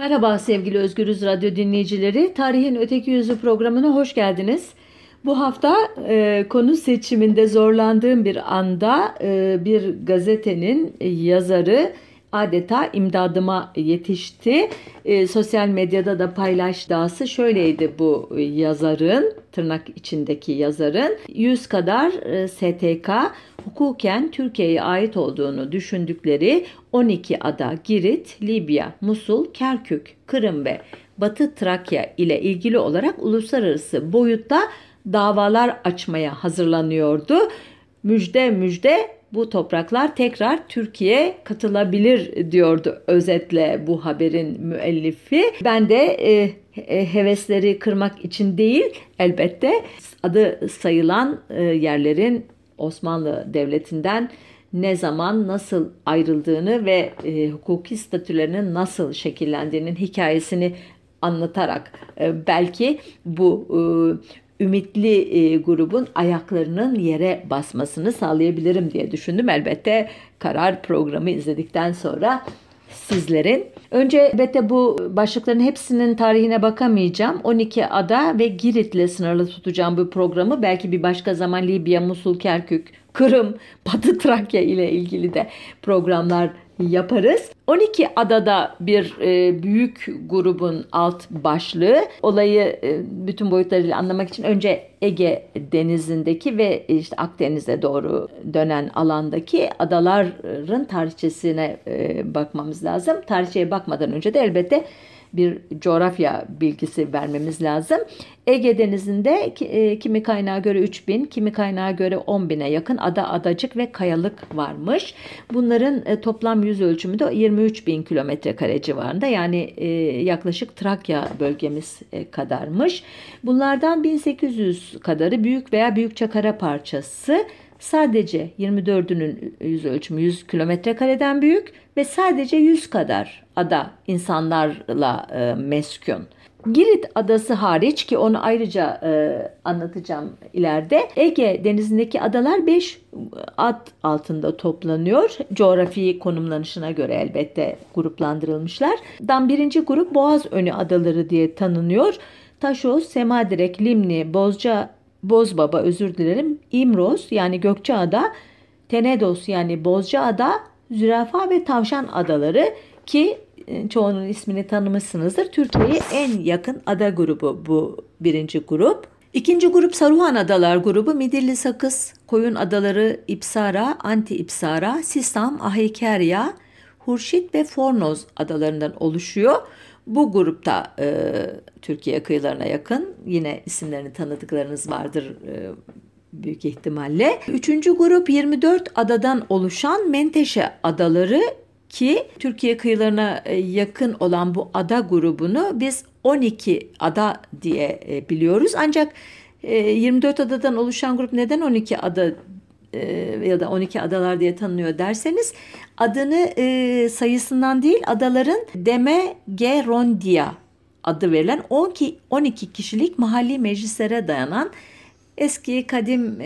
Merhaba sevgili Özgürüz Radyo dinleyicileri. Tarihin Öteki Yüzü programına hoş geldiniz. Bu hafta e, konu seçiminde zorlandığım bir anda e, bir gazetenin yazarı adeta imdadıma yetişti. E, sosyal medyada da paylaştığı şöyleydi bu yazarın, tırnak içindeki yazarın. 100 kadar e, STK hukuken Türkiye'ye ait olduğunu düşündükleri 12 ada Girit, Libya, Musul, Kerkük, Kırım ve Batı Trakya ile ilgili olarak uluslararası boyutta davalar açmaya hazırlanıyordu. Müjde müjde bu topraklar tekrar Türkiye katılabilir diyordu özetle bu haberin müellifi. Ben de e, e, hevesleri kırmak için değil elbette adı sayılan e, yerlerin Osmanlı Devleti'nden ne zaman nasıl ayrıldığını ve e, hukuki statülerinin nasıl şekillendiğinin hikayesini anlatarak e, belki bu e, ümitli e, grubun ayaklarının yere basmasını sağlayabilirim diye düşündüm. Elbette karar programı izledikten sonra sizlerin. Önce elbette bu başlıkların hepsinin tarihine bakamayacağım. 12 ada ve Girit'le sınırlı tutacağım bu programı. Belki bir başka zaman Libya, Musul, Kerkük, Kırım, Batı Trakya ile ilgili de programlar yaparız. 12 adada bir e, büyük grubun alt başlığı. Olayı e, bütün boyutlarıyla anlamak için önce Ege denizindeki ve işte Akdeniz'e doğru dönen alandaki adaların tarihçesine e, bakmamız lazım. Tarihçeye bakmadan önce de elbette bir coğrafya bilgisi vermemiz lazım. Ege Denizi'nde e, kimi kaynağa göre 3000, kimi kaynağa göre 10.000'e yakın ada, adacık ve kayalık varmış. Bunların e, toplam yüz ölçümü de 23 bin kilometre kare civarında yani e, yaklaşık Trakya bölgemiz kadarmış. Bunlardan 1800 kadarı büyük veya büyükçe kara parçası sadece 24'ünün yüz ölçümü 100 kilometre kareden büyük ve sadece 100 kadar ada insanlarla e, meskun. Girit adası hariç ki onu ayrıca e, anlatacağım ileride. Ege denizindeki adalar 5 ad altında toplanıyor. Coğrafi konumlanışına göre elbette gruplandırılmışlar. Dan birinci grup Boğaz Önü adaları diye tanınıyor. Taşoz, Semadirek, Limni, Bozca, Bozbaba özür dilerim. İmroz yani Gökçeada, Tenedos yani Bozcaada, Zürafa ve Tavşan adaları ki e, çoğunun ismini tanımışsınızdır. Türkiye'ye en yakın ada grubu bu birinci grup. İkinci grup Saruhan Adalar grubu Midilli Sakız, Koyun Adaları, İpsara, Anti İpsara, Sistam, Aheykerya, Hurşit ve Fornoz adalarından oluşuyor. Bu grupta e, Türkiye kıyılarına yakın yine isimlerini tanıdıklarınız vardır e, büyük ihtimalle. Üçüncü grup 24 adadan oluşan Menteşe adaları ki Türkiye kıyılarına e, yakın olan bu ada grubunu biz 12 ada diye e, biliyoruz. Ancak 24 e, adadan oluşan grup neden 12 ada ya da 12 adalar diye tanınıyor derseniz adını sayısından değil adaların Demegerondia adı verilen 12, 12 kişilik mahalli meclislere dayanan eski kadim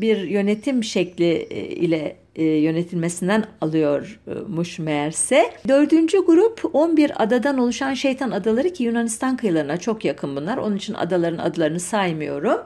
bir yönetim şekli ile e, yönetilmesinden alıyormuş meğerse. Dördüncü grup 11 adadan oluşan şeytan adaları ki Yunanistan kıyılarına çok yakın bunlar. Onun için adaların adlarını saymıyorum.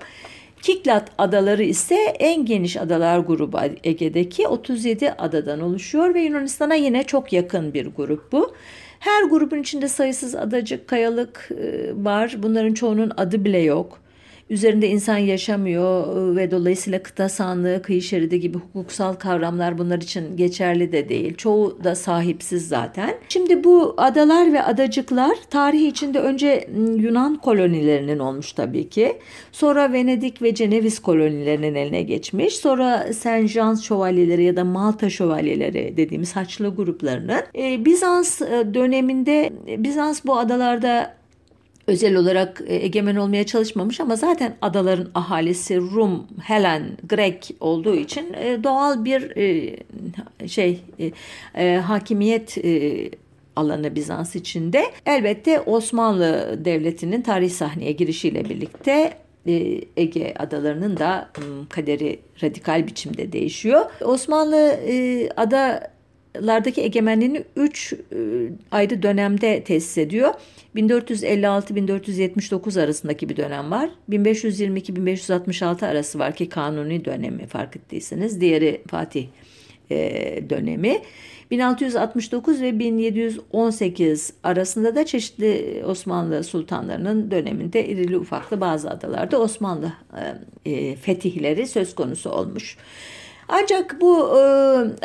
Kiklat adaları ise en geniş adalar grubu Ege'deki 37 adadan oluşuyor ve Yunanistan'a yine çok yakın bir grup bu. Her grubun içinde sayısız adacık, kayalık e, var. Bunların çoğunun adı bile yok üzerinde insan yaşamıyor ıı, ve dolayısıyla kıta sahanlığı, kıyı şeridi gibi hukuksal kavramlar bunlar için geçerli de değil. Çoğu da sahipsiz zaten. Şimdi bu adalar ve adacıklar tarihi içinde önce Yunan kolonilerinin olmuş tabii ki. Sonra Venedik ve Ceneviz kolonilerinin eline geçmiş. Sonra Saint Jean şövalyeleri ya da Malta şövalyeleri dediğimiz Haçlı gruplarının. Bizans ıı, döneminde Bizans bu adalarda özel olarak e, egemen olmaya çalışmamış ama zaten adaların ahalisi Rum, Helen, Grek olduğu için e, doğal bir e, şey hakimiyet alanı Bizans içinde. Elbette Osmanlı Devleti'nin tarih sahneye girişiyle birlikte Ege adalarının da kaderi radikal biçimde değişiyor. Osmanlı ada Osmanlılardaki egemenliğini 3 e, ayrı dönemde tesis ediyor. 1456-1479 arasındaki bir dönem var. 1522-1566 arası var ki kanuni dönemi fark ettiyseniz. Diğeri Fatih e, dönemi. 1669 ve 1718 arasında da çeşitli Osmanlı sultanlarının döneminde irili ufaklı bazı adalarda Osmanlı e, e, fetihleri söz konusu olmuş. Ancak bu e,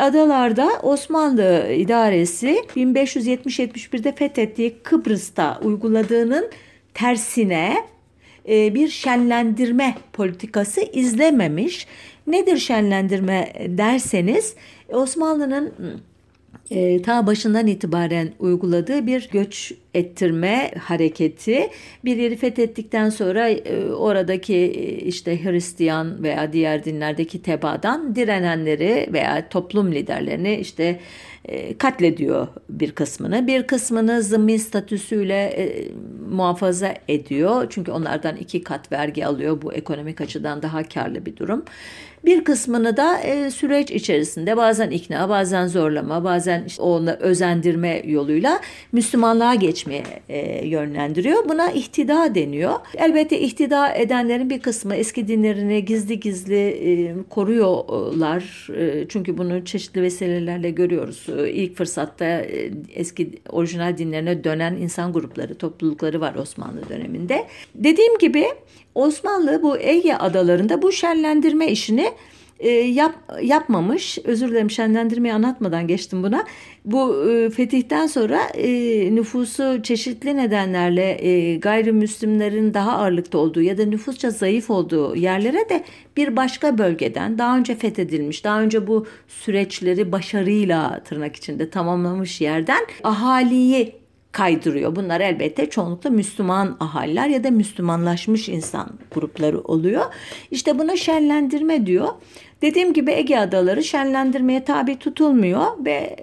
adalarda Osmanlı idaresi 1570-71'de fethettiği Kıbrıs'ta uyguladığının tersine e, bir şenlendirme politikası izlememiş. Nedir şenlendirme derseniz Osmanlı'nın e, ta başından itibaren uyguladığı bir göç ettirme hareketi bir yeri fethettikten sonra e, oradaki e, işte Hristiyan veya diğer dinlerdeki tebadan direnenleri veya toplum liderlerini işte e, katlediyor bir kısmını. Bir kısmını zımmi statüsüyle e, muhafaza ediyor. Çünkü onlardan iki kat vergi alıyor. Bu ekonomik açıdan daha karlı bir durum. Bir kısmını da e, süreç içerisinde bazen ikna, bazen zorlama, bazen işte onu özendirme yoluyla Müslümanlığa geçmeye e, yönlendiriyor. Buna ihtida deniyor. Elbette ihtida edenlerin bir kısmı eski dinlerini gizli gizli e, koruyorlar. E, çünkü bunu çeşitli vesilelerle görüyoruz. E, ilk fırsatta e, eski orijinal dinlerine dönen insan grupları, toplulukları var Osmanlı döneminde. Dediğim gibi Osmanlı bu Ege adalarında bu şenlendirme işini e, yap, yapmamış. Özür dilerim şenlendirmeyi anlatmadan geçtim buna. Bu e, fetihten sonra e, nüfusu çeşitli nedenlerle e, gayrimüslimlerin daha ağırlıkta olduğu ya da nüfusça zayıf olduğu yerlere de bir başka bölgeden daha önce fethedilmiş, daha önce bu süreçleri başarıyla tırnak içinde tamamlamış yerden ahaliyi kaydırıyor. Bunlar elbette çoğunlukla Müslüman ahaliler ya da Müslümanlaşmış insan grupları oluyor. İşte buna şenlendirme diyor. Dediğim gibi Ege Adaları şenlendirmeye tabi tutulmuyor ve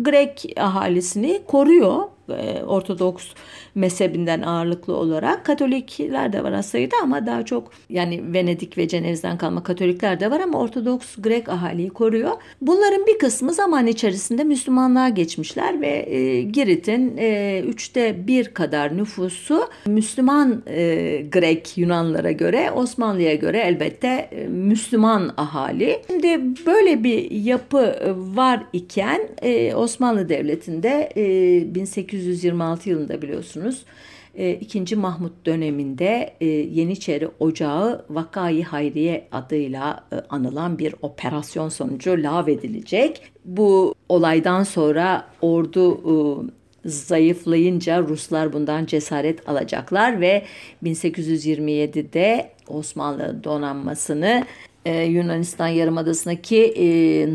Grek ahalisini koruyor e, Ortodoks mezhebinden ağırlıklı olarak. Katolikler de var aslında ama daha çok yani Venedik ve Ceneviz'den kalma Katolikler de var ama Ortodoks Grek ahaliyi koruyor. Bunların bir kısmı zaman içerisinde Müslümanlığa geçmişler ve e, Girit'in e, üçte bir kadar nüfusu Müslüman e, Grek Yunanlara göre Osmanlı'ya göre elbette Müslüman ahali. Şimdi böyle bir yapı var iken Osmanlı Devleti'nde e, 1800 1826 yılında biliyorsunuz e, 2. Mahmut döneminde e, Yeniçeri Ocağı Vakai Hayriye adıyla e, anılan bir operasyon sonucu lağvedilecek. Bu olaydan sonra ordu zayıflayınca Ruslar bundan cesaret alacaklar ve 1827'de Osmanlı donanmasını e, Yunanistan Yarımadası'ndaki e,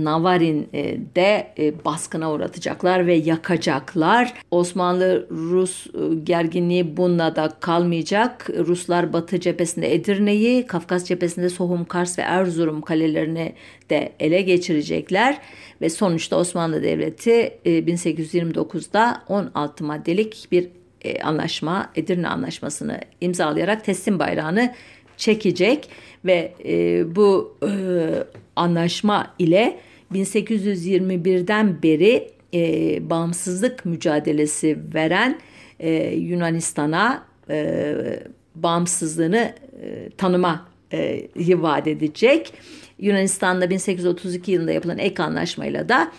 Navarin'de e, baskına uğratacaklar ve yakacaklar. Osmanlı-Rus e, gerginliği bununla da kalmayacak. Ruslar Batı cephesinde Edirne'yi, Kafkas cephesinde Sohum, Kars ve Erzurum kalelerini de ele geçirecekler. Ve sonuçta Osmanlı Devleti e, 1829'da 16 maddelik bir e, anlaşma, Edirne Anlaşması'nı imzalayarak teslim bayrağını çekecek ve e, bu e, anlaşma ile 1821'den beri e, bağımsızlık mücadelesi veren e, Yunanistan'a e, bağımsızlığını e, tanıma e, vaat edecek. Yunanistan'da 1832 yılında yapılan ek anlaşmayla da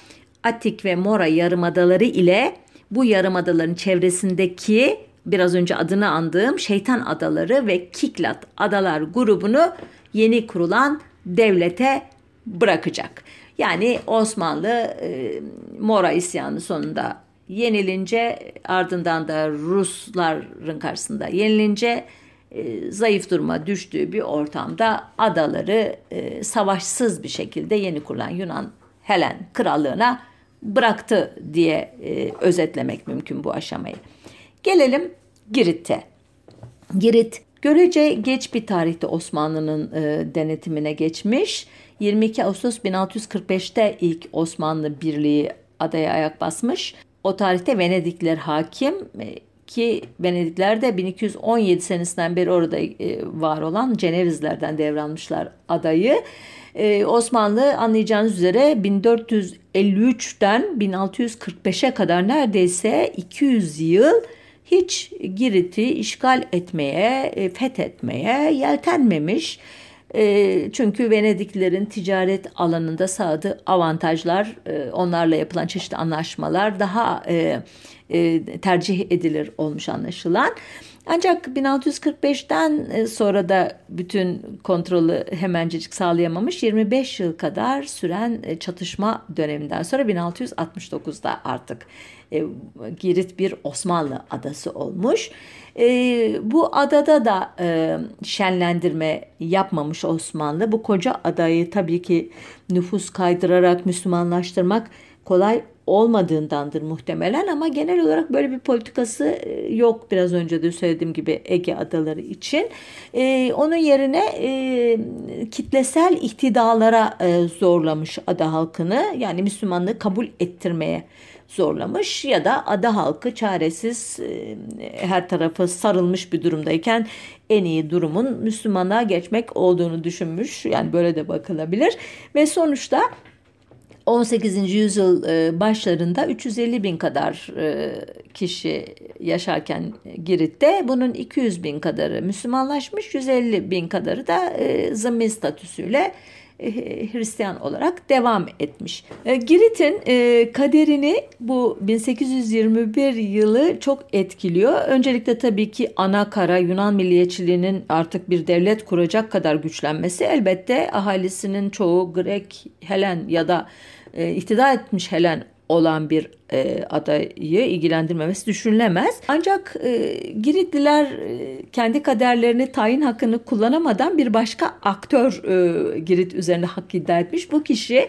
Atik ve Mora yarımadaları ile bu yarımadaların çevresindeki biraz önce adını andığım Şeytan Adaları ve Kiklat Adalar grubunu yeni kurulan devlete bırakacak. Yani Osmanlı e, Mora isyanı sonunda yenilince ardından da Rusların karşısında yenilince e, zayıf duruma düştüğü bir ortamda adaları e, savaşsız bir şekilde yeni kurulan Yunan Helen krallığına bıraktı diye e, özetlemek mümkün bu aşamayı. Gelelim Girit'e. Girit görece geç bir tarihte Osmanlı'nın e, denetimine geçmiş. 22 Ağustos 1645'te ilk Osmanlı Birliği adaya ayak basmış. O tarihte Venedikler hakim e, ki Venedikler de 1217 senesinden beri orada e, var olan Cenevizlerden devralmışlar adayı. Ee, Osmanlı anlayacağınız üzere 1453'ten 1645'e kadar neredeyse 200 yıl hiç Girit'i işgal etmeye, e, fethetmeye yeltenmemiş. E, çünkü Venediklilerin ticaret alanında sağladığı avantajlar, e, onlarla yapılan çeşitli anlaşmalar daha tercih edilir olmuş anlaşılan. Ancak 1645'ten sonra da bütün kontrolü hemencecik sağlayamamış 25 yıl kadar süren çatışma döneminden sonra 1669'da artık e, Girit bir Osmanlı adası olmuş. E, bu adada da e, şenlendirme yapmamış Osmanlı. Bu koca adayı tabii ki nüfus kaydırarak Müslümanlaştırmak kolay olmadığındandır muhtemelen ama genel olarak böyle bir politikası e, yok biraz önce de söylediğim gibi Ege adaları için. Ee, onun yerine e, kitlesel ihtidalara e, zorlamış ada halkını yani Müslümanlığı kabul ettirmeye zorlamış ya da ada halkı çaresiz e, her tarafı sarılmış bir durumdayken en iyi durumun Müslümanlığa geçmek olduğunu düşünmüş. Yani böyle de bakılabilir ve sonuçta 18. yüzyıl e, başlarında 350 bin kadar e, kişi yaşarken Girit'te bunun 200 bin kadarı Müslümanlaşmış, 150 bin kadarı da zımmi statüsüyle Hristiyan olarak devam etmiş. Girit'in kaderini bu 1821 yılı çok etkiliyor. Öncelikle tabii ki ana kara Yunan milliyetçiliğinin artık bir devlet kuracak kadar güçlenmesi elbette ahalisinin çoğu Grek, Helen ya da iktidar etmiş Helen olan bir e, adayı ilgilendirmemesi düşünülemez. Ancak e, Giritliler e, kendi kaderlerini tayin hakkını kullanamadan bir başka aktör e, Girit üzerinde hak iddia etmiş. Bu kişi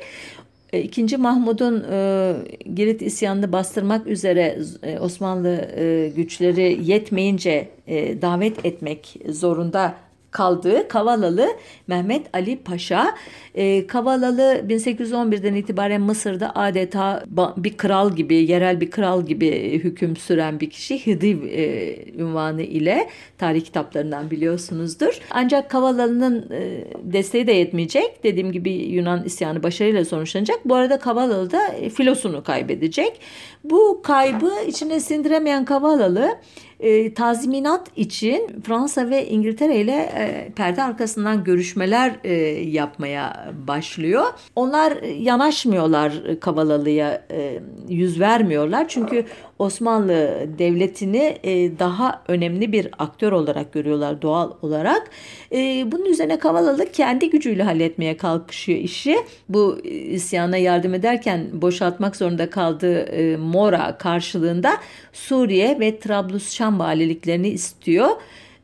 e, İkinci Mahmud'un e, Girit isyanını bastırmak üzere e, Osmanlı e, güçleri yetmeyince e, davet etmek zorunda kaldığı Kavalalı Mehmet Ali Paşa. E, Kavalalı 1811'den itibaren Mısır'da adeta bir kral gibi, yerel bir kral gibi hüküm süren bir kişi. Hıdiv e, ünvanı ile tarih kitaplarından biliyorsunuzdur. Ancak Kavalalı'nın e, desteği de yetmeyecek. Dediğim gibi Yunan isyanı başarıyla sonuçlanacak. Bu arada Kavalalı da filosunu kaybedecek. Bu kaybı içine sindiremeyen Kavalalı e, tazminat için Fransa ve İngiltere ile e, perde arkasından görüşmeler e, yapmaya başlıyor. Onlar yanaşmıyorlar Kavalalı'ya, e, yüz vermiyorlar. Çünkü Osmanlı Devleti'ni e, daha önemli bir aktör olarak görüyorlar doğal olarak. E, bunun üzerine Kavalalı kendi gücüyle halletmeye kalkışıyor işi. Bu isyana yardım ederken boşaltmak zorunda kaldığı e, Mora karşılığında Suriye ve Trablus-Şam valiliklerini istiyor.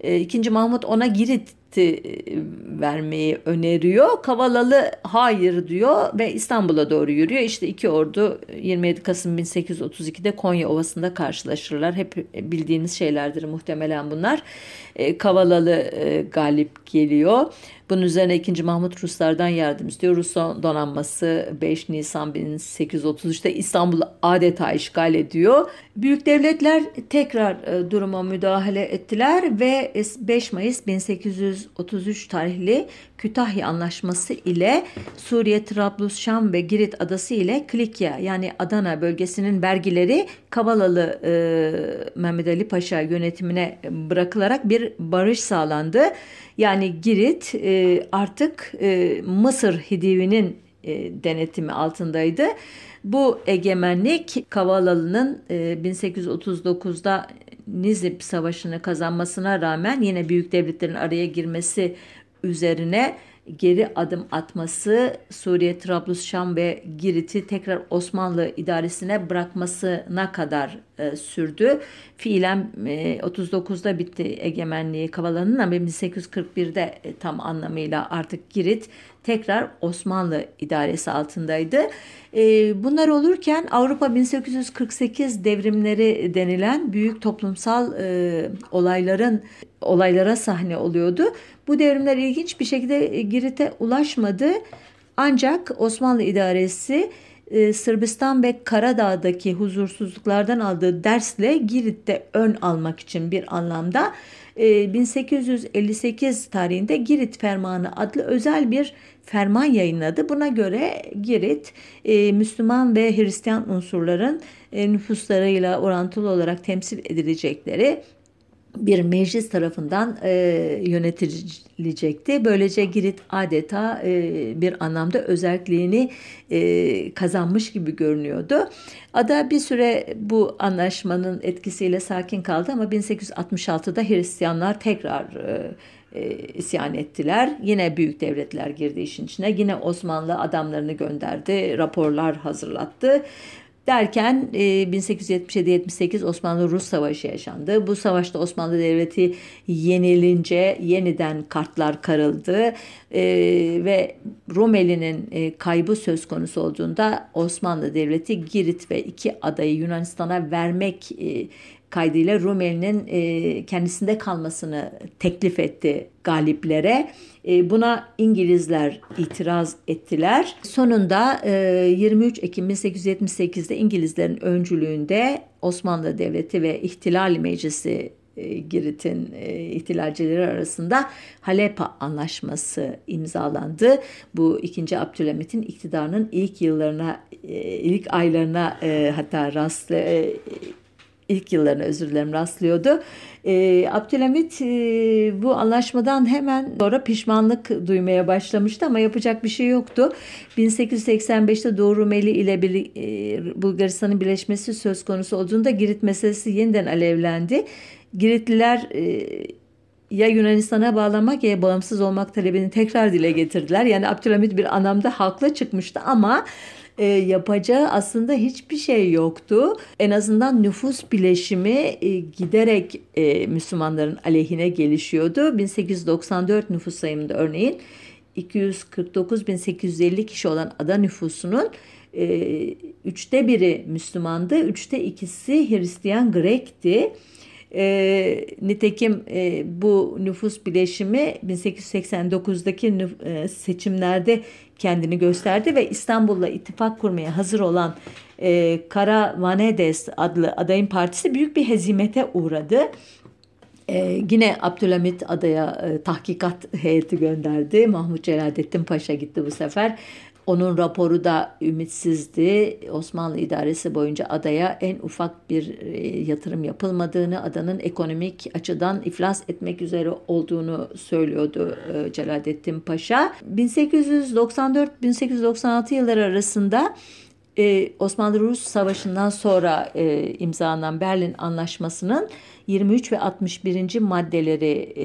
İkinci Mahmut ona Girit vermeyi öneriyor. Kavalalı hayır diyor ve İstanbul'a doğru yürüyor. İşte iki ordu 27 Kasım 1832'de Konya Ovası'nda karşılaşırlar. Hep bildiğiniz şeylerdir muhtemelen bunlar. Kavalalı galip geliyor. Bunun üzerine 2. Mahmut Ruslardan yardım istiyor. Rus donanması 5 Nisan 1833'te İstanbul'u adeta işgal ediyor. Büyük devletler tekrar e, duruma müdahale ettiler ve 5 Mayıs 1833 tarihli Kütahya Anlaşması ile Suriye, Trablus, Şam ve Girit adası ile Klikya yani Adana bölgesinin vergileri Kavalalı e, Mehmet Ali Paşa yönetimine bırakılarak bir barış sağlandı. Yani Girit e, artık e, Mısır Hidivi'nin e, denetimi altındaydı. Bu egemenlik Kavalalı'nın e, 1839'da Nizip Savaşı'nı kazanmasına rağmen yine büyük devletlerin araya girmesi üzerine geri adım atması Suriye, Trablus, Şam ve Girit'i tekrar Osmanlı idaresine bırakmasına kadar e, sürdü. Fiilen e, 39'da bitti egemenliği Kavala'nın ama 1841'de e, tam anlamıyla artık Girit tekrar Osmanlı idaresi altındaydı. E, bunlar olurken Avrupa 1848 devrimleri denilen büyük toplumsal e, olayların olaylara sahne oluyordu. Bu devrimler ilginç bir şekilde Girit'e ulaşmadı. Ancak Osmanlı idaresi e, Sırbistan ve Karadağ'daki huzursuzluklardan aldığı dersle Girit'te ön almak için bir anlamda 1858 tarihinde Girit Fermanı adlı özel bir ferman yayınladı. Buna göre Girit Müslüman ve Hristiyan unsurların nüfuslarıyla orantılı olarak temsil edilecekleri bir meclis tarafından e, yönetilecekti. Böylece Girit adeta e, bir anlamda özelliğini e, kazanmış gibi görünüyordu. Ada bir süre bu anlaşmanın etkisiyle sakin kaldı ama 1866'da Hristiyanlar tekrar e, e, isyan ettiler. Yine büyük devletler girdi işin içine. Yine Osmanlı adamlarını gönderdi, raporlar hazırlattı Derken 1877-78 e, Osmanlı-Rus Savaşı yaşandı. Bu savaşta Osmanlı Devleti yenilince yeniden kartlar karıldı e, ve Rumeli'nin e, kaybı söz konusu olduğunda Osmanlı Devleti Girit ve iki adayı Yunanistan'a vermek kaydıyla Rumeli'nin e, kendisinde kalmasını teklif etti galiplere. E, buna İngilizler itiraz ettiler. Sonunda e, 23 Ekim 1878'de İngilizlerin öncülüğünde Osmanlı Devleti ve İhtilal Meclisi e, Girit'in e, ihtilalcileri arasında Halepa Anlaşması imzalandı. Bu 2. Abdülhamit'in iktidarının ilk yıllarına, e, ilk aylarına hatta rast ilk yıllarına özür dilerim rastlıyordu. E, Abdülhamit e, bu anlaşmadan hemen sonra pişmanlık duymaya başlamıştı ama yapacak bir şey yoktu. 1885'te Doğu Rumeli ile bir, e, Bulgaristan'ın birleşmesi söz konusu olduğunda Girit meselesi yeniden alevlendi. Giritliler e, ya Yunanistan'a bağlanmak ya bağımsız olmak talebini tekrar dile getirdiler. Yani Abdülhamit bir anlamda haklı çıkmıştı ama e, yapacağı aslında hiçbir şey yoktu. En azından nüfus bileşimi e, giderek e, Müslümanların aleyhine gelişiyordu. 1894 nüfus sayımında örneğin 249.850 kişi olan ada nüfusunun e, üçte biri Müslümandı, üçte ikisi Hristiyan Grek'ti. E, nitekim e, bu nüfus bileşimi 1889'daki nüf, e, seçimlerde kendini gösterdi ve İstanbul'la ittifak kurmaya hazır olan e, Kara Vanedes adlı adayın partisi büyük bir hezimete uğradı. Ee, yine Abdülhamit adaya e, tahkikat heyeti gönderdi. Mahmut Celalettin Paşa gitti bu sefer. Onun raporu da ümitsizdi. Osmanlı idaresi boyunca adaya en ufak bir e, yatırım yapılmadığını, adanın ekonomik açıdan iflas etmek üzere olduğunu söylüyordu e, Celalettin Paşa. 1894-1896 yılları arasında e, Osmanlı-Rus Savaşı'ndan sonra imzalanan Berlin Anlaşması'nın 23 ve 61. maddeleri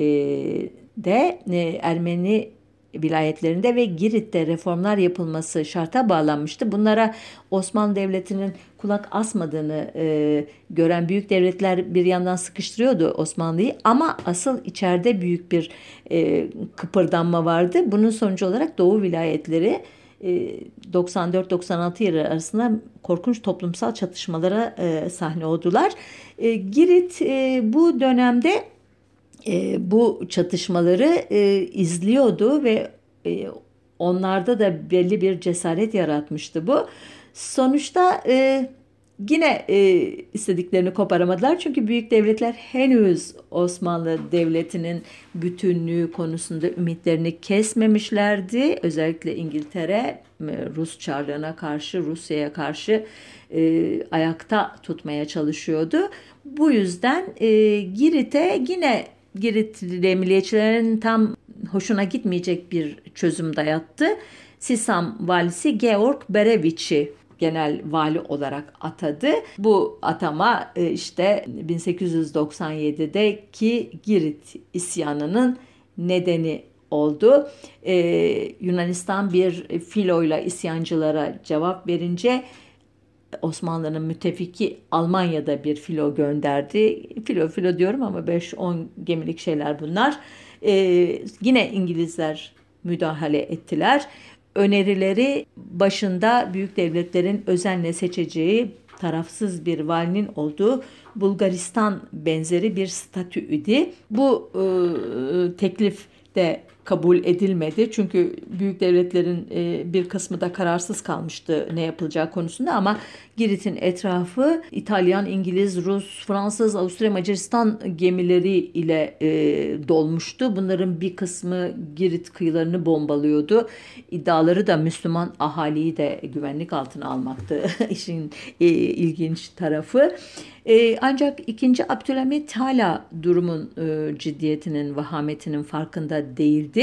de Ermeni vilayetlerinde ve Girit'te reformlar yapılması şarta bağlanmıştı. Bunlara Osmanlı Devleti'nin kulak asmadığını e, gören büyük devletler bir yandan sıkıştırıyordu Osmanlı'yı ama asıl içeride büyük bir e, kıpırdanma vardı. Bunun sonucu olarak Doğu vilayetleri 94-96 e, yılı arasında korkunç toplumsal çatışmalara e, sahne oldular. E, Girit bu dönemde e, bu çatışmaları e, izliyordu ve e, onlarda da belli bir cesaret yaratmıştı bu. Sonuçta e, yine e, istediklerini koparamadılar çünkü büyük devletler henüz Osmanlı Devleti'nin bütünlüğü konusunda ümitlerini kesmemişlerdi. Özellikle İngiltere Rus Çarlığına karşı, Rusya'ya karşı e, ayakta tutmaya çalışıyordu. Bu yüzden e, Girit'e yine Giritli milliyetçilerin tam hoşuna gitmeyecek bir çözüm dayattı. Sisam valisi Georg Bereviç'i genel vali olarak atadı. Bu atama e, işte 1897'deki Girit isyanının nedeni oldu. Ee, Yunanistan bir filoyla isyancılara cevap verince Osmanlı'nın müttefiki Almanya'da bir filo gönderdi. Filo filo diyorum ama 5-10 gemilik şeyler bunlar. Ee, yine İngilizler müdahale ettiler. Önerileri başında büyük devletlerin özenle seçeceği tarafsız bir valinin olduğu Bulgaristan benzeri bir statü idi. Bu e, teklif de kabul edilmedi. Çünkü büyük devletlerin e, bir kısmı da kararsız kalmıştı ne yapılacağı konusunda ama Girit'in etrafı İtalyan, İngiliz, Rus, Fransız, Avusturya, Macaristan gemileri ile e, dolmuştu. Bunların bir kısmı Girit kıyılarını bombalıyordu. İddiaları da Müslüman ahaliyi de güvenlik altına almaktı işin e, ilginç tarafı. Ancak 2. Abdülhamit hala durumun ciddiyetinin, vahametinin farkında değildi.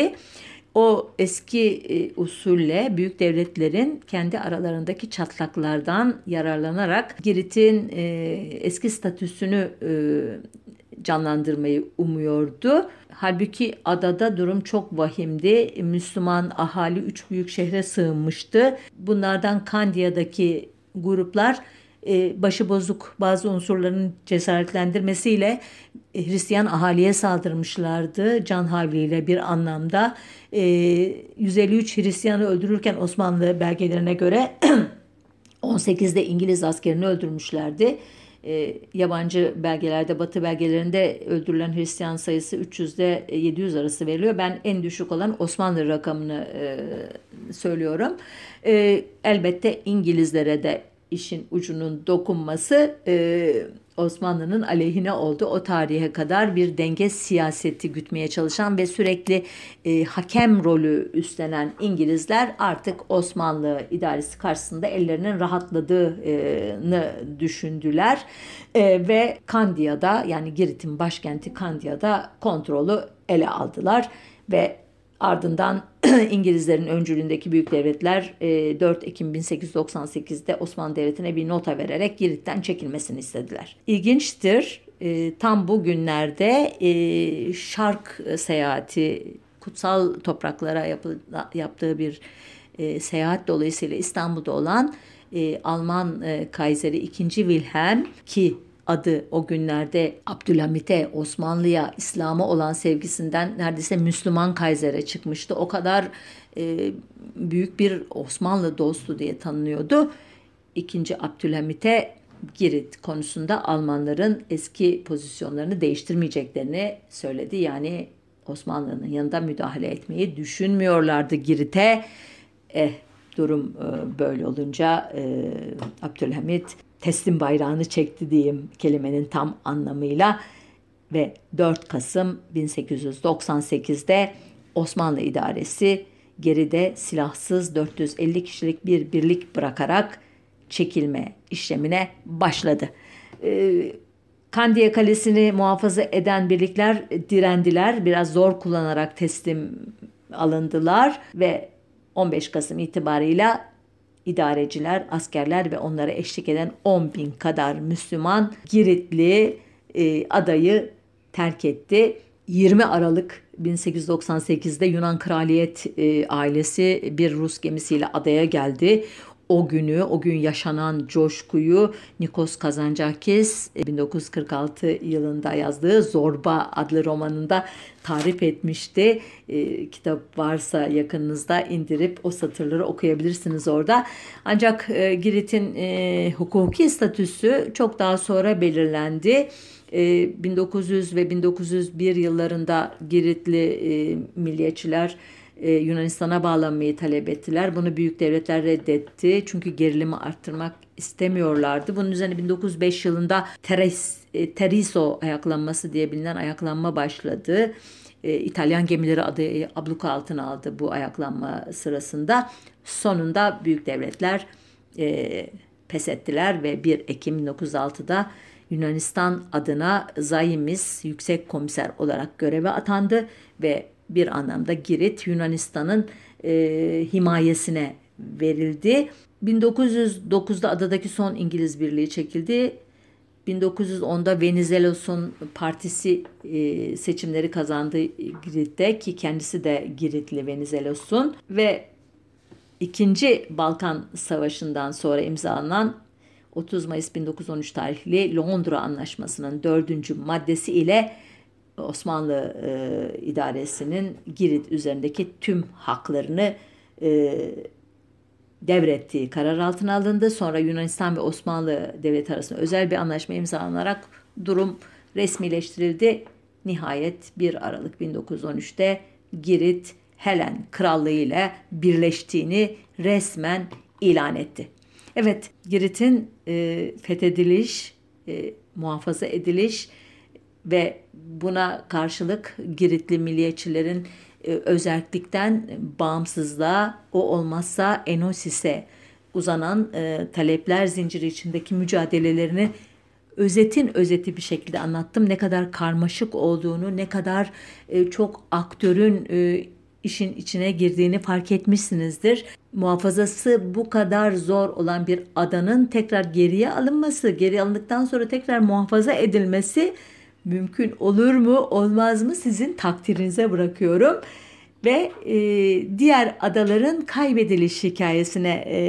O eski e, usulle büyük devletlerin kendi aralarındaki çatlaklardan yararlanarak Girit'in e, eski statüsünü e, canlandırmayı umuyordu. Halbuki adada durum çok vahimdi. Müslüman ahali üç büyük şehre sığınmıştı. Bunlardan Kandiya'daki gruplar e, başıbozuk bazı unsurların cesaretlendirmesiyle e, Hristiyan ahaliye saldırmışlardı can havliyle bir anlamda. 153 e, Hristiyanı öldürürken Osmanlı belgelerine göre 18'de İngiliz askerini öldürmüşlerdi. yabancı belgelerde, batı belgelerinde öldürülen Hristiyan sayısı 300'de 700 arası veriliyor. Ben en düşük olan Osmanlı rakamını söylüyorum. elbette İngilizlere de işin ucunun dokunması e, Osmanlı'nın aleyhine oldu. O tarihe kadar bir denge siyaseti gütmeye çalışan ve sürekli e, hakem rolü üstlenen İngilizler artık Osmanlı idaresi karşısında ellerinin rahatladığını düşündüler. E, ve Kandiya'da yani Girit'in başkenti Kandiya'da kontrolü ele aldılar ve Ardından İngilizlerin öncülüğündeki büyük devletler 4 e, Ekim 1898'de Osmanlı Devleti'ne bir nota vererek Girit'ten çekilmesini istediler. İlginçtir e, tam bu günlerde e, Şark seyahati kutsal topraklara yaptığı bir seyahat dolayısıyla İstanbul'da olan Alman Kayseri 2. Wilhelm ki adı o günlerde Abdülhamit'e, Osmanlı'ya, İslam'a olan sevgisinden neredeyse Müslüman Kaiser'e çıkmıştı. O kadar e, büyük bir Osmanlı dostu diye tanınıyordu. İkinci Abdülhamit'e Girit konusunda Almanların eski pozisyonlarını değiştirmeyeceklerini söyledi. Yani Osmanlı'nın yanında müdahale etmeyi düşünmüyorlardı Girit'e. Eh durum e, böyle olunca e, Abdülhamit teslim bayrağını çekti diyeyim kelimenin tam anlamıyla ve 4 Kasım 1898'de Osmanlı idaresi geride silahsız 450 kişilik bir birlik bırakarak çekilme işlemine başladı. Ee, Kandiye Kalesi'ni muhafaza eden birlikler direndiler. Biraz zor kullanarak teslim alındılar ve 15 Kasım itibarıyla idareciler, askerler ve onlara eşlik eden 10 bin kadar Müslüman Giritli e, adayı terk etti. 20 Aralık 1898'de Yunan kraliyet e, ailesi bir Rus gemisiyle adaya geldi o günü, o gün yaşanan coşkuyu Nikos Kazantzakis 1946 e, yılında yazdığı Zorba adlı romanında tarif etmişti. E, kitap varsa yakınınızda indirip o satırları okuyabilirsiniz orada. Ancak e, Girit'in e, hukuki statüsü çok daha sonra belirlendi. 1900 e, ve 1901 yıllarında Giritli e, milliyetçiler e, Yunanistan'a bağlanmayı talep ettiler. Bunu büyük devletler reddetti. Çünkü gerilimi arttırmak istemiyorlardı. Bunun üzerine 1905 yılında Teres, e, Teriso ayaklanması diye bilinen ayaklanma başladı. E, İtalyan gemileri adayı abluka altına aldı bu ayaklanma sırasında. Sonunda büyük devletler e, pes ettiler ve 1 Ekim 1906'da Yunanistan adına Zayimis Yüksek Komiser olarak göreve atandı ve bir anlamda Girit Yunanistan'ın e, himayesine verildi. 1909'da adadaki son İngiliz birliği çekildi. 1910'da Venizelos'un partisi e, seçimleri kazandı Girit'te ki kendisi de Giritli Venizelos'un ve İkinci Balkan Savaşı'ndan sonra imzalanan 30 Mayıs 1913 tarihli Londra Anlaşması'nın dördüncü maddesi ile Osmanlı e, idaresinin Girit üzerindeki tüm haklarını e, devrettiği karar altına alındı. Sonra Yunanistan ve Osmanlı devleti arasında özel bir anlaşma imzalanarak durum resmileştirildi. Nihayet 1 Aralık 1913'te Girit Helen Krallığı ile birleştiğini resmen ilan etti. Evet, Girit'in e, fethediliş, e, muhafaza ediliş ve buna karşılık Giritli milliyetçilerin e, bağımsızlığa, o olmazsa Enosis'e uzanan e, talepler zinciri içindeki mücadelelerini özetin özeti bir şekilde anlattım. Ne kadar karmaşık olduğunu, ne kadar e, çok aktörün e, işin içine girdiğini fark etmişsinizdir. Muhafazası bu kadar zor olan bir adanın tekrar geriye alınması, geri alındıktan sonra tekrar muhafaza edilmesi mümkün olur mu, olmaz mı sizin takdirinize bırakıyorum. Ve e, diğer adaların kaybediliş hikayesine e,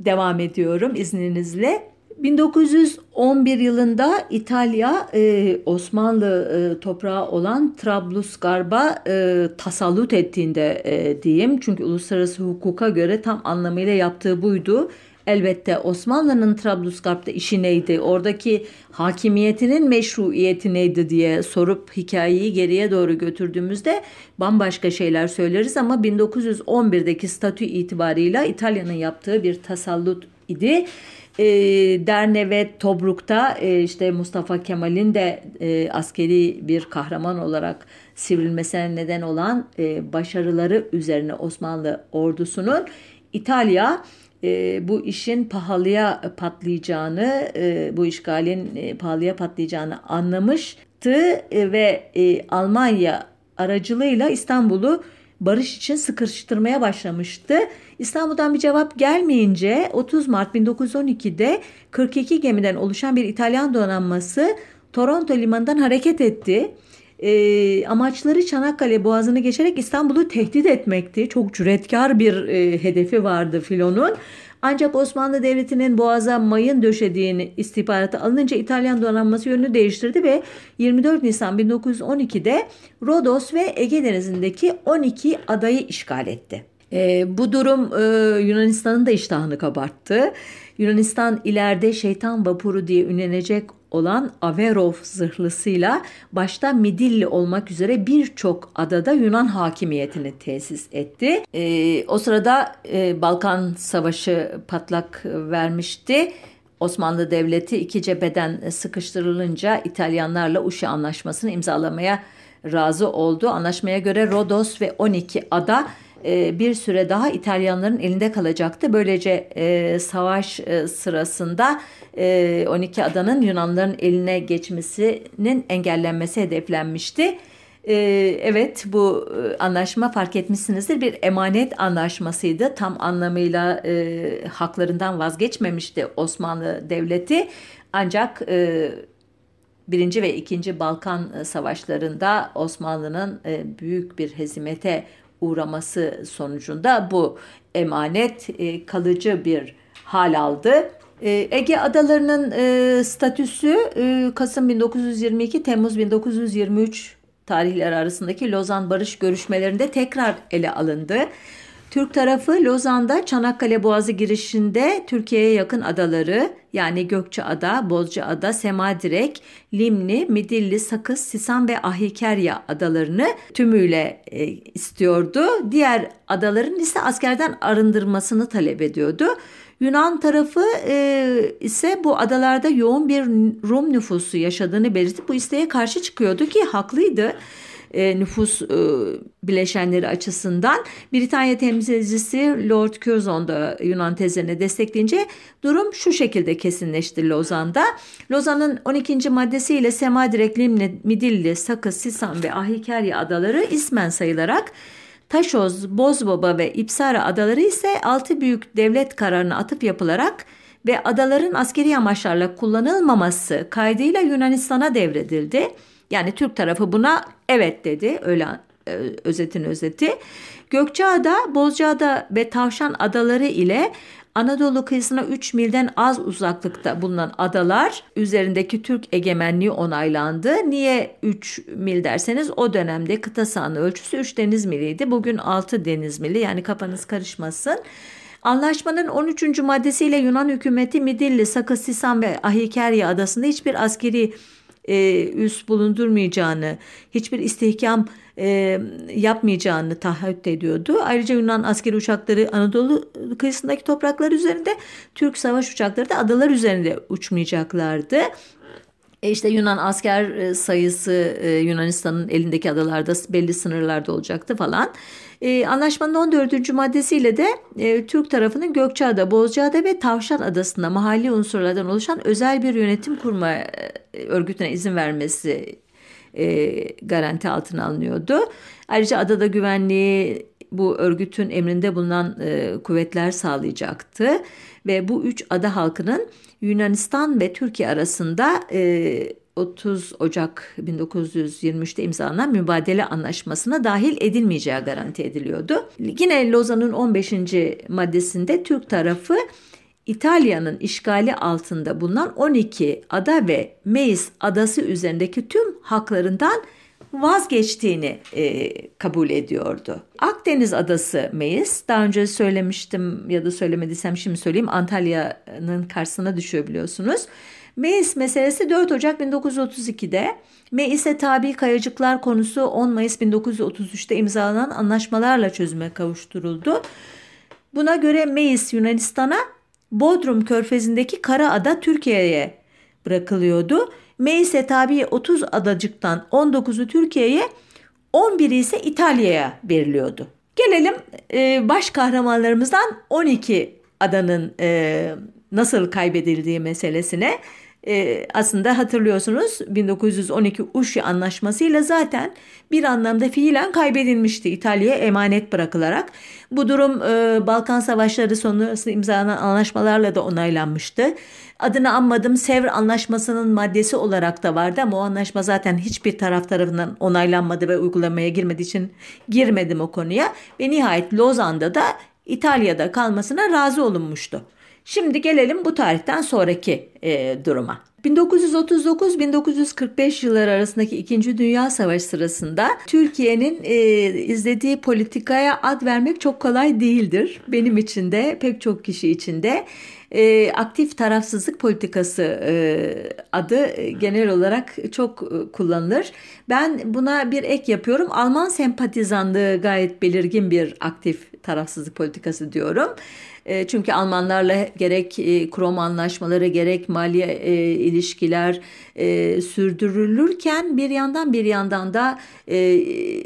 devam ediyorum izninizle. 1911 yılında İtalya e, Osmanlı e, toprağı olan Trablusgarb'a e, tasallut ettiğinde e, diyeyim. Çünkü uluslararası hukuka göre tam anlamıyla yaptığı buydu. Elbette Osmanlı'nın Trablusgarp'ta işi neydi, oradaki hakimiyetinin meşruiyeti neydi diye sorup hikayeyi geriye doğru götürdüğümüzde bambaşka şeyler söyleriz ama 1911'deki statü itibarıyla İtalya'nın yaptığı bir tasallut idi. E, Derne ve Tobruk'ta e, işte Mustafa Kemal'in de e, askeri bir kahraman olarak sivrilmesine neden olan e, başarıları üzerine Osmanlı ordusunun İtalya e, bu işin pahalıya patlayacağını, e, bu işgalin e, pahalıya patlayacağını anlamıştı e, ve e, Almanya aracılığıyla İstanbul'u barış için sıkıştırmaya başlamıştı. İstanbul'dan bir cevap gelmeyince 30 Mart 1912'de 42 gemiden oluşan bir İtalyan donanması Toronto limanından hareket etti. E, amaçları Çanakkale Boğazı'nı geçerek İstanbul'u tehdit etmekti. Çok cüretkar bir e, hedefi vardı filonun. Ancak Osmanlı Devleti'nin boğaza mayın döşediğini istihbaratı alınınca İtalyan donanması yönünü değiştirdi ve 24 Nisan 1912'de Rodos ve Ege Denizi'ndeki 12 adayı işgal etti. E, bu durum e, Yunanistan'ın da iştahını kabarttı. Yunanistan ileride şeytan vapuru diye ünlenecek olan Averov zırhlısıyla başta Midilli olmak üzere birçok adada Yunan hakimiyetini tesis etti. E, o sırada e, Balkan Savaşı patlak vermişti. Osmanlı Devleti iki cepheden sıkıştırılınca İtalyanlarla Uşi Anlaşması'nı imzalamaya razı oldu. Anlaşmaya göre Rodos ve 12 ada e, bir süre daha İtalyanların elinde kalacaktı. Böylece e, savaş e, sırasında 12 adanın Yunanların eline geçmesinin engellenmesi hedeflenmişti. evet bu anlaşma fark etmişsinizdir bir emanet anlaşmasıydı. Tam anlamıyla haklarından vazgeçmemişti Osmanlı Devleti. Ancak Birinci ve ikinci Balkan Savaşlarında Osmanlı'nın büyük bir hezimete uğraması sonucunda bu emanet e, kalıcı bir hal aldı. E, Ege Adaları'nın e, statüsü e, Kasım 1922 Temmuz 1923 tarihleri arasındaki Lozan Barış görüşmelerinde tekrar ele alındı. Türk tarafı Lozan'da Çanakkale Boğazı girişinde Türkiye'ye yakın adaları yani Gökçeada, Bozcaada, Semadirek, Limni, Midilli, Sakız, Sisan ve Ahikerya adalarını tümüyle e, istiyordu. Diğer adaların ise askerden arındırmasını talep ediyordu. Yunan tarafı e, ise bu adalarda yoğun bir Rum nüfusu yaşadığını belirtip bu isteğe karşı çıkıyordu ki haklıydı e, nüfus e, bileşenleri açısından Britanya temsilcisi Lord Curzon da Yunan tezlerine destekleyince durum şu şekilde kesinleşti Lozan'da. Lozan'ın 12. maddesiyle Semadirek, Limne, Midilli, Sakız, Sisan ve Ahikerya adaları ismen sayılarak Taşoz, Bozbaba ve İpsara adaları ise altı büyük devlet kararına atıp yapılarak ve adaların askeri amaçlarla kullanılmaması kaydıyla Yunanistan'a devredildi. Yani Türk tarafı buna evet dedi. Öyle e, özetin özeti. Gökçeada, Bozcaada ve Tavşan adaları ile Anadolu kıyısına 3 milden az uzaklıkta bulunan adalar üzerindeki Türk egemenliği onaylandı. Niye 3 mil derseniz o dönemde kıta sahanı ölçüsü 3 deniz miliydi. Bugün 6 deniz mili yani kafanız karışmasın. Anlaşmanın 13. maddesiyle Yunan hükümeti Midilli, Sakız, Sisan ve Ahikerya adasında hiçbir askeri e, üs bulundurmayacağını, hiçbir istihkam e, yapmayacağını taahhüt ediyordu. Ayrıca Yunan askeri uçakları Anadolu kıyısındaki topraklar üzerinde, Türk savaş uçakları da adalar üzerinde uçmayacaklardı. E işte Yunan asker e, sayısı e, Yunanistan'ın elindeki adalarda belli sınırlarda olacaktı falan. E, anlaşmanın 14. maddesiyle de e, Türk tarafının Gökçeada, Bozcaada ve Tavşan Adası'nda mahalli unsurlardan oluşan özel bir yönetim kurma örgütüne izin vermesi garanti altına alınıyordu. Ayrıca adada güvenliği bu örgütün emrinde bulunan kuvvetler sağlayacaktı ve bu üç ada halkının Yunanistan ve Türkiye arasında e, 30 Ocak 1923'te imzalanan mübadele anlaşmasına dahil edilmeyeceği garanti ediliyordu. Yine Lozan'ın 15. maddesinde Türk tarafı İtalya'nın işgali altında bulunan 12 ada ve Meis adası üzerindeki tüm haklarından vazgeçtiğini e, kabul ediyordu. Akdeniz adası Meis, daha önce söylemiştim ya da söylemediysem şimdi söyleyeyim Antalya'nın karşısına düşüyor biliyorsunuz. Meis meselesi 4 Ocak 1932'de Meis'e tabi kayacıklar konusu 10 Mayıs 1933'te imzalanan anlaşmalarla çözüme kavuşturuldu. Buna göre Meis Yunanistan'a, Bodrum Körfezi'ndeki Kara Ada Türkiye'ye bırakılıyordu. Meis'e tabi 30 adacıktan 19'u Türkiye'ye, 11'i ise İtalya'ya veriliyordu. Gelelim e, baş kahramanlarımızdan 12 adanın e, nasıl kaybedildiği meselesine. E, aslında hatırlıyorsunuz 1912 Uşi Anlaşması'yla zaten bir anlamda fiilen kaybedilmişti İtalya'ya emanet bırakılarak. Bu durum e, Balkan Savaşları sonrası imzalanan anlaşmalarla da onaylanmıştı. Adını anmadım Sevr Anlaşması'nın maddesi olarak da vardı ama o anlaşma zaten hiçbir taraf tarafından onaylanmadı ve uygulamaya girmediği için girmedim o konuya. Ve nihayet Lozan'da da İtalya'da kalmasına razı olunmuştu. Şimdi gelelim bu tarihten sonraki e, duruma. 1939-1945 yılları arasındaki İkinci Dünya Savaşı sırasında Türkiye'nin e, izlediği politikaya ad vermek çok kolay değildir. Benim için de pek çok kişi için de e, aktif tarafsızlık politikası e, adı e, genel olarak çok e, kullanılır. Ben buna bir ek yapıyorum. Alman sempatizanlığı gayet belirgin bir aktif tarafsızlık politikası diyorum. E, çünkü Almanlarla gerek e, Krom anlaşmaları gerek mali e, ilişkiler e, sürdürülürken bir yandan bir yandan da e,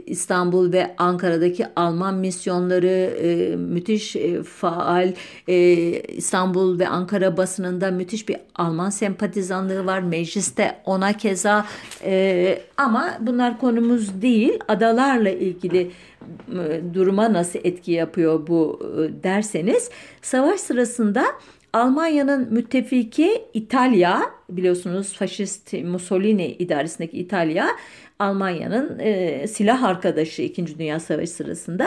İstanbul ve Ankara'daki Alman misyonları e, müthiş e, faal e, İstanbul ve Ankara basınında müthiş bir Alman sempatizanlığı var mecliste ona keza e, ama bunlar konumuz değil adalarla ilgili duruma nasıl etki yapıyor bu e, derseniz savaş sırasında Almanya'nın müttefiki İtalya biliyorsunuz faşist Mussolini idaresindeki İtalya Almanya'nın e, silah arkadaşı 2. Dünya Savaşı sırasında.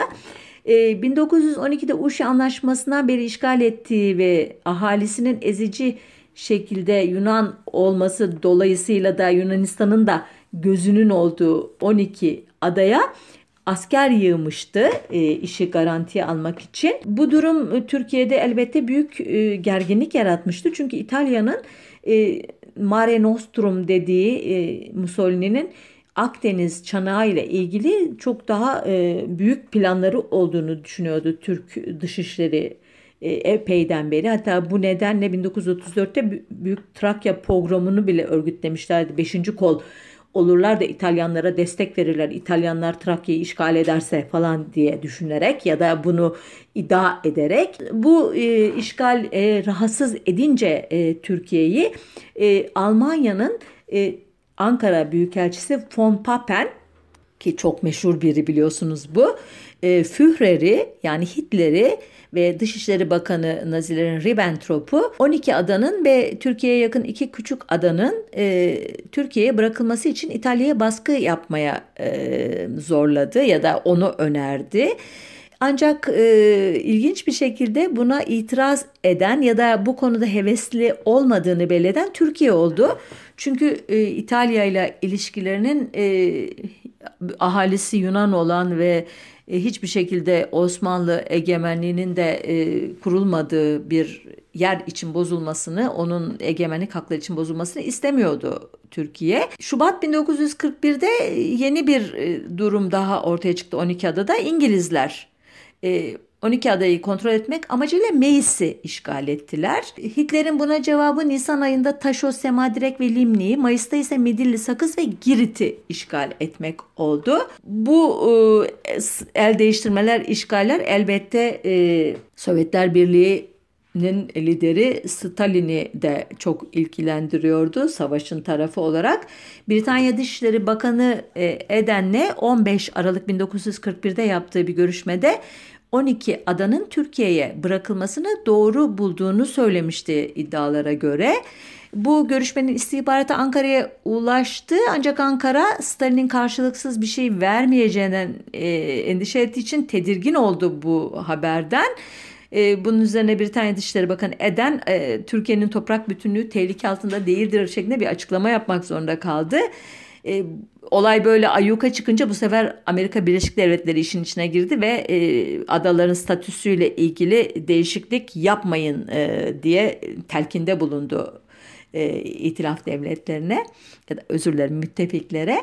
E, 1912'de Uşi Anlaşması'ndan beri işgal ettiği ve ahalisinin ezici şekilde Yunan olması dolayısıyla da Yunanistan'ın da gözünün olduğu 12 adaya asker yığmıştı e, işi garantiye almak için. Bu durum e, Türkiye'de elbette büyük e, gerginlik yaratmıştı. Çünkü İtalya'nın e, Mare Nostrum dediği e, Mussolini'nin Akdeniz çanağı ile ilgili çok daha e, büyük planları olduğunu düşünüyordu Türk dışişleri e, epeyden beri. Hatta bu nedenle 1934'te Büyük Trakya pogromunu bile örgütlemişlerdi. Beşinci kol olurlar da İtalyanlara destek verirler. İtalyanlar Trakya'yı işgal ederse falan diye düşünerek ya da bunu iddia ederek bu e, işgal e, rahatsız edince e, Türkiye'yi e, Almanya'nın e, Ankara Büyükelçisi von Papen ki çok meşhur biri biliyorsunuz bu. E, Führer'i yani Hitler'i ve Dışişleri Bakanı Nazilerin Ribbentrop'u 12 adanın ve Türkiye'ye yakın iki küçük adanın e, Türkiye'ye bırakılması için İtalya'ya baskı yapmaya e, zorladı ya da onu önerdi. Ancak e, ilginç bir şekilde buna itiraz eden ya da bu konuda hevesli olmadığını belirten Türkiye oldu. Çünkü e, İtalya ile ilişkilerinin e, ahalisi Yunan olan ve hiçbir şekilde Osmanlı egemenliğinin de e, kurulmadığı bir yer için bozulmasını, onun egemenlik hakları için bozulmasını istemiyordu Türkiye. Şubat 1941'de yeni bir e, durum daha ortaya çıktı 12 adada. İngilizler 12 e, adayı kontrol etmek amacıyla Meis'i işgal ettiler. Hitler'in buna cevabı Nisan ayında Taşo, Semadirek ve Limni'yi, Mayıs'ta ise Midilli, Sakız ve Girit'i işgal etmek oldu. Bu e, el değiştirmeler, işgaller elbette e, Sovyetler Birliği lideri Stalin'i de çok ilgilendiriyordu savaşın tarafı olarak. Britanya Dışişleri Bakanı e, Eden'le 15 Aralık 1941'de yaptığı bir görüşmede 12 adanın Türkiye'ye bırakılmasını doğru bulduğunu söylemişti iddialara göre. Bu görüşmenin istihbaratı Ankara'ya ulaştı ancak Ankara Stalin'in karşılıksız bir şey vermeyeceğinden e, endişe ettiği için tedirgin oldu bu haberden. E, bunun üzerine Britanya Dışişleri Bakanı Eden e, Türkiye'nin toprak bütünlüğü tehlike altında değildir şeklinde bir açıklama yapmak zorunda kaldı. E, olay böyle ayyuka çıkınca bu sefer Amerika Birleşik Devletleri işin içine girdi ve e, adaların statüsüyle ilgili değişiklik yapmayın e, diye telkinde bulundu e, itilaf devletlerine ya da özür dilerim müttefiklere.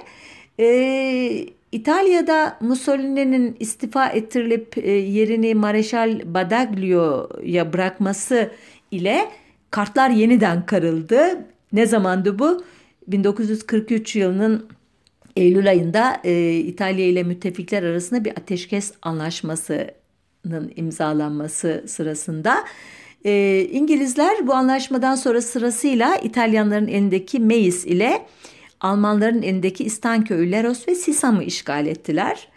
E, İtalya'da Mussolini'nin istifa ettirilip e, yerini Mareşal Badaglio'ya bırakması ile kartlar yeniden karıldı. Ne zamandı bu? 1943 yılının Eylül ayında e, İtalya ile müttefikler arasında bir ateşkes anlaşmasının imzalanması sırasında e, İngilizler bu anlaşmadan sonra sırasıyla İtalyanların elindeki Meis ile Almanların elindeki İstanköy, Leros ve Sisam'ı işgal ettiler.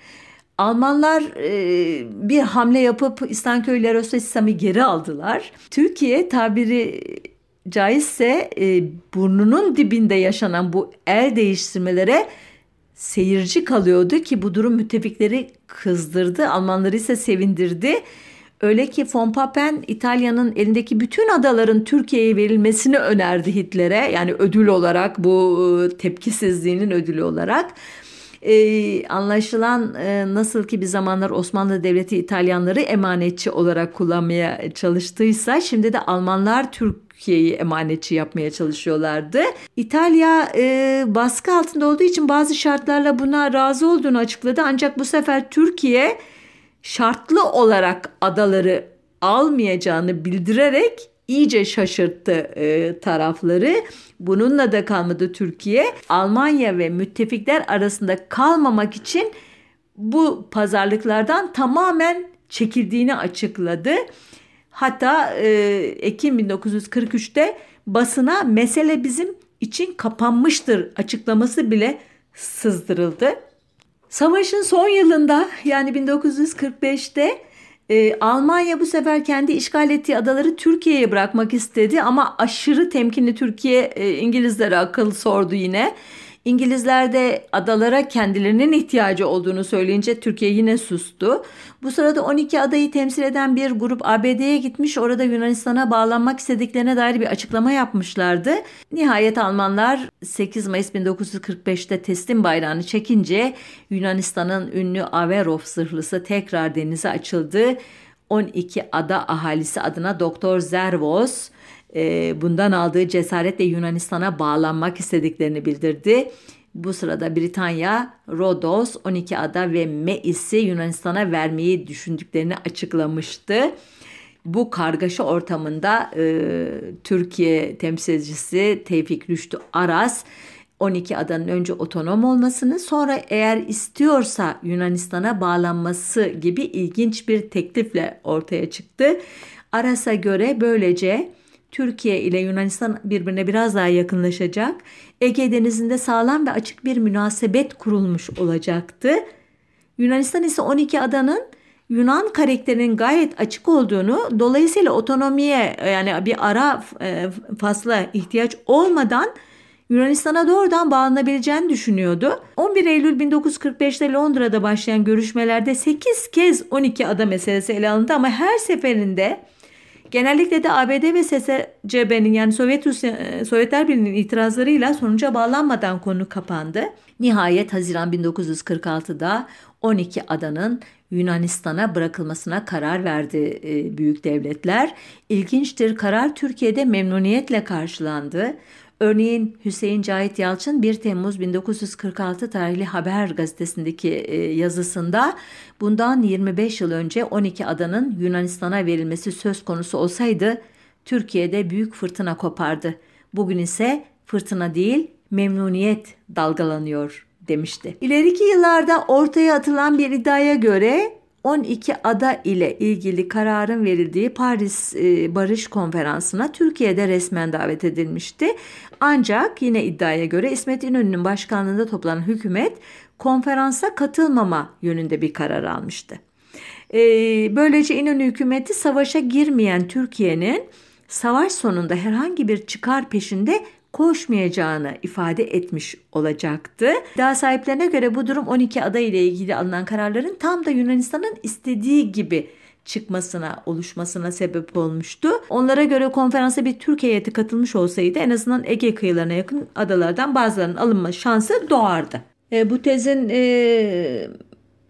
Almanlar e, bir hamle yapıp İstanköy, Leros ve Sisam'ı geri aldılar. Türkiye tabiri caizse e, burnunun dibinde yaşanan bu el değiştirmelere seyirci kalıyordu ki bu durum müttefikleri kızdırdı, Almanları ise sevindirdi. Öyle ki von Papen İtalya'nın elindeki bütün adaların Türkiye'ye verilmesini önerdi Hitler'e. Yani ödül olarak bu e, tepkisizliğinin ödülü olarak. Ee, anlaşılan e, nasıl ki bir zamanlar Osmanlı Devleti İtalyanları emanetçi olarak kullanmaya çalıştıysa şimdi de Almanlar Türkiye'yi emanetçi yapmaya çalışıyorlardı. İtalya e, baskı altında olduğu için bazı şartlarla buna razı olduğunu açıkladı. Ancak bu sefer Türkiye şartlı olarak adaları almayacağını bildirerek iyice şaşırttı e, tarafları. Bununla da kalmadı Türkiye. Almanya ve müttefikler arasında kalmamak için bu pazarlıklardan tamamen çekildiğini açıkladı. Hatta e, Ekim 1943'te basına mesele bizim için kapanmıştır açıklaması bile sızdırıldı. Savaşın son yılında yani 1945'te e, Almanya bu sefer kendi işgal ettiği adaları Türkiye'ye bırakmak istedi ama aşırı temkinli Türkiye e, İngilizlere akıl sordu yine. İngilizler de adalara kendilerinin ihtiyacı olduğunu söyleyince Türkiye yine sustu. Bu sırada 12 adayı temsil eden bir grup ABD'ye gitmiş orada Yunanistan'a bağlanmak istediklerine dair bir açıklama yapmışlardı. Nihayet Almanlar 8 Mayıs 1945'te teslim bayrağını çekince Yunanistan'ın ünlü Averov zırhlısı tekrar denize açıldı. 12 ada ahalisi adına Doktor Zervos bundan aldığı cesaretle Yunanistan'a bağlanmak istediklerini bildirdi. Bu sırada Britanya, Rodos, 12 ada ve Meis'i Yunanistan'a vermeyi düşündüklerini açıklamıştı. Bu kargaşa ortamında e, Türkiye temsilcisi Tevfik Rüştü Aras 12 adanın önce otonom olmasını sonra eğer istiyorsa Yunanistan'a bağlanması gibi ilginç bir teklifle ortaya çıktı. Aras'a göre böylece Türkiye ile Yunanistan birbirine biraz daha yakınlaşacak. Ege Denizi'nde sağlam ve açık bir münasebet kurulmuş olacaktı. Yunanistan ise 12 adanın Yunan karakterinin gayet açık olduğunu dolayısıyla otonomiye yani bir ara e, fasla ihtiyaç olmadan Yunanistan'a doğrudan bağlanabileceğini düşünüyordu. 11 Eylül 1945'te Londra'da başlayan görüşmelerde 8 kez 12 ada meselesi ele alındı ama her seferinde Genellikle de ABD ve SSCB'nin yani Sovyet Rusya, Sovyetler Birliği'nin itirazlarıyla sonuca bağlanmadan konu kapandı. Nihayet Haziran 1946'da 12 adanın Yunanistan'a bırakılmasına karar verdi e, büyük devletler. İlginçtir karar Türkiye'de memnuniyetle karşılandı. Örneğin Hüseyin Cahit Yalçın 1 Temmuz 1946 tarihli Haber gazetesindeki e, yazısında bundan 25 yıl önce 12 adanın Yunanistan'a verilmesi söz konusu olsaydı Türkiye'de büyük fırtına kopardı. Bugün ise fırtına değil memnuniyet dalgalanıyor demişti. İleriki yıllarda ortaya atılan bir iddiaya göre 12 ada ile ilgili kararın verildiği Paris e, Barış Konferansı'na Türkiye'de resmen davet edilmişti. Ancak yine iddiaya göre İsmet İnönü'nün başkanlığında toplanan hükümet konferansa katılmama yönünde bir karar almıştı. E, böylece İnönü hükümeti savaşa girmeyen Türkiye'nin savaş sonunda herhangi bir çıkar peşinde koşmayacağını ifade etmiş olacaktı. Daha sahiplerine göre bu durum 12 aday ile ilgili alınan kararların tam da Yunanistan'ın istediği gibi çıkmasına, oluşmasına sebep olmuştu. Onlara göre konferansa bir Türk heyeti katılmış olsaydı en azından Ege kıyılarına yakın adalardan bazılarının alınma şansı doğardı. E, bu tezin e,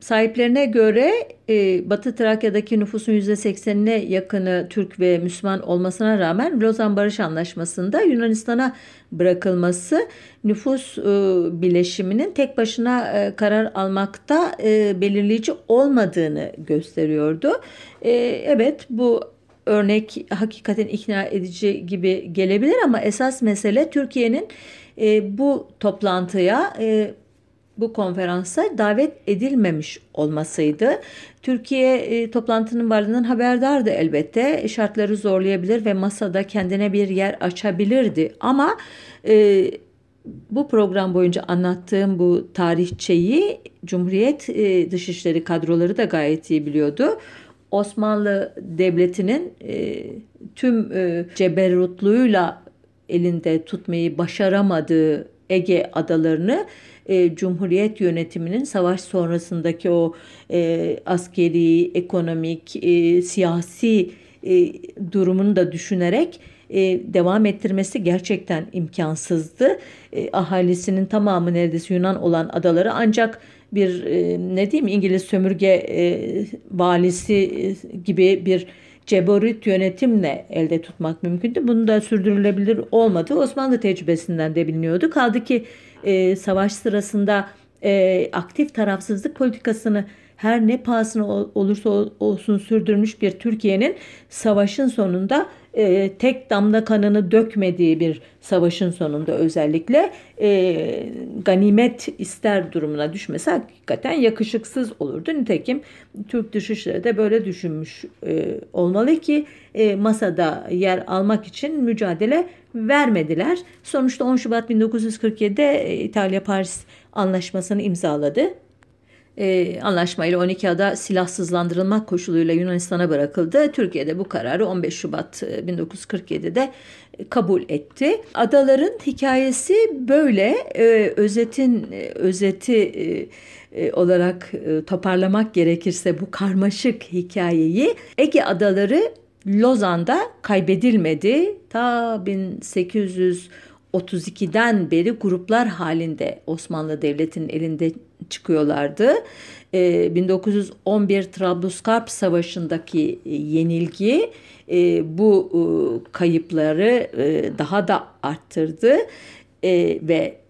Sahiplerine göre e, Batı Trakya'daki nüfusun %80'ine yakını Türk ve Müslüman olmasına rağmen Lozan Barış Anlaşması'nda Yunanistan'a bırakılması nüfus e, bileşiminin tek başına e, karar almakta e, belirleyici olmadığını gösteriyordu. E, evet bu örnek hakikaten ikna edici gibi gelebilir ama esas mesele Türkiye'nin e, bu toplantıya e, bu konferansa davet edilmemiş olmasıydı. Türkiye e, toplantının varlığından haberdardı elbette. Şartları zorlayabilir ve masada kendine bir yer açabilirdi. Ama e, bu program boyunca anlattığım bu tarihçeyi Cumhuriyet e, Dışişleri kadroları da gayet iyi biliyordu. Osmanlı Devleti'nin e, tüm e, ceberrutluğuyla elinde tutmayı başaramadığı Ege adalarını e, Cumhuriyet yönetiminin savaş sonrasındaki o e, askeri, ekonomik, e, siyasi e, durumunu da düşünerek e, devam ettirmesi gerçekten imkansızdı. E, ahalisinin tamamı neredeyse Yunan olan adaları ancak bir e, ne diyeyim İngiliz sömürge e, valisi e, gibi bir ceborit yönetimle elde tutmak mümkündü. Bunu da sürdürülebilir olmadı. Osmanlı tecrübesinden de biliniyordu. Kaldı ki e, savaş sırasında e, aktif tarafsızlık politikasını her ne pahasına olursa olsun sürdürmüş bir Türkiye'nin savaşın sonunda e, tek damla kanını dökmediği bir savaşın sonunda özellikle e, ganimet ister durumuna düşmesi hakikaten yakışıksız olurdu. Nitekim Türk Dışişleri de böyle düşünmüş e, olmalı ki e, masada yer almak için mücadele vermediler. Sonuçta 10 Şubat 1947'de e, İtalya Paris Anlaşması'nı imzaladı e, anlaşmayla 12 ada silahsızlandırılmak koşuluyla Yunanistan'a bırakıldı. Türkiye'de bu kararı 15 Şubat 1947'de e, kabul etti. Adaların hikayesi böyle. E, özetin e, özeti e, e, olarak e, toparlamak gerekirse bu karmaşık hikayeyi Ege adaları Lozan'da kaybedilmedi. Ta 1832'den beri gruplar halinde Osmanlı Devleti'nin elinde çıkıyorlardı. 1911 ee, Trablusgarp Savaşı'ndaki e, yenilgi e, bu e, kayıpları daha da arttırdı ve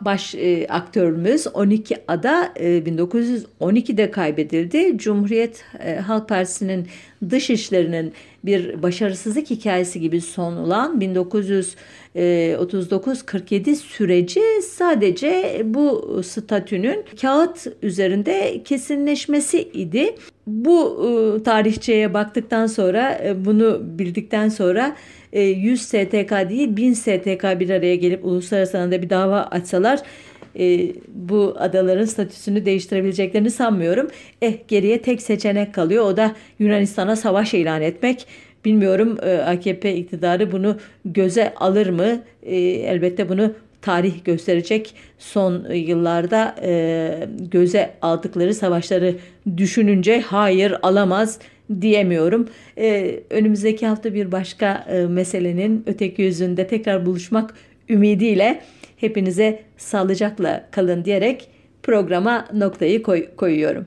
baş aktörümüz 12 ada 1912'de kaybedildi. Cumhuriyet Halk Partisi'nin dış işlerinin bir başarısızlık hikayesi gibi son olan 1939-47 süreci sadece bu statünün kağıt üzerinde kesinleşmesi idi. Bu e, tarihçeye baktıktan sonra e, bunu bildikten sonra 100 e, STK değil 1000 STK bir araya gelip uluslararası alanda bir dava açsalar e, bu adaların statüsünü değiştirebileceklerini sanmıyorum. Eh geriye tek seçenek kalıyor o da Yunanistan'a savaş ilan etmek. Bilmiyorum e, AKP iktidarı bunu göze alır mı? E, elbette bunu tarih gösterecek son yıllarda e, göze aldıkları savaşları düşününce hayır alamaz diyemiyorum. Ee, önümüzdeki hafta bir başka e, meselenin öteki yüzünde tekrar buluşmak ümidiyle hepinize sağlıcakla kalın diyerek programa noktayı koy, koyuyorum.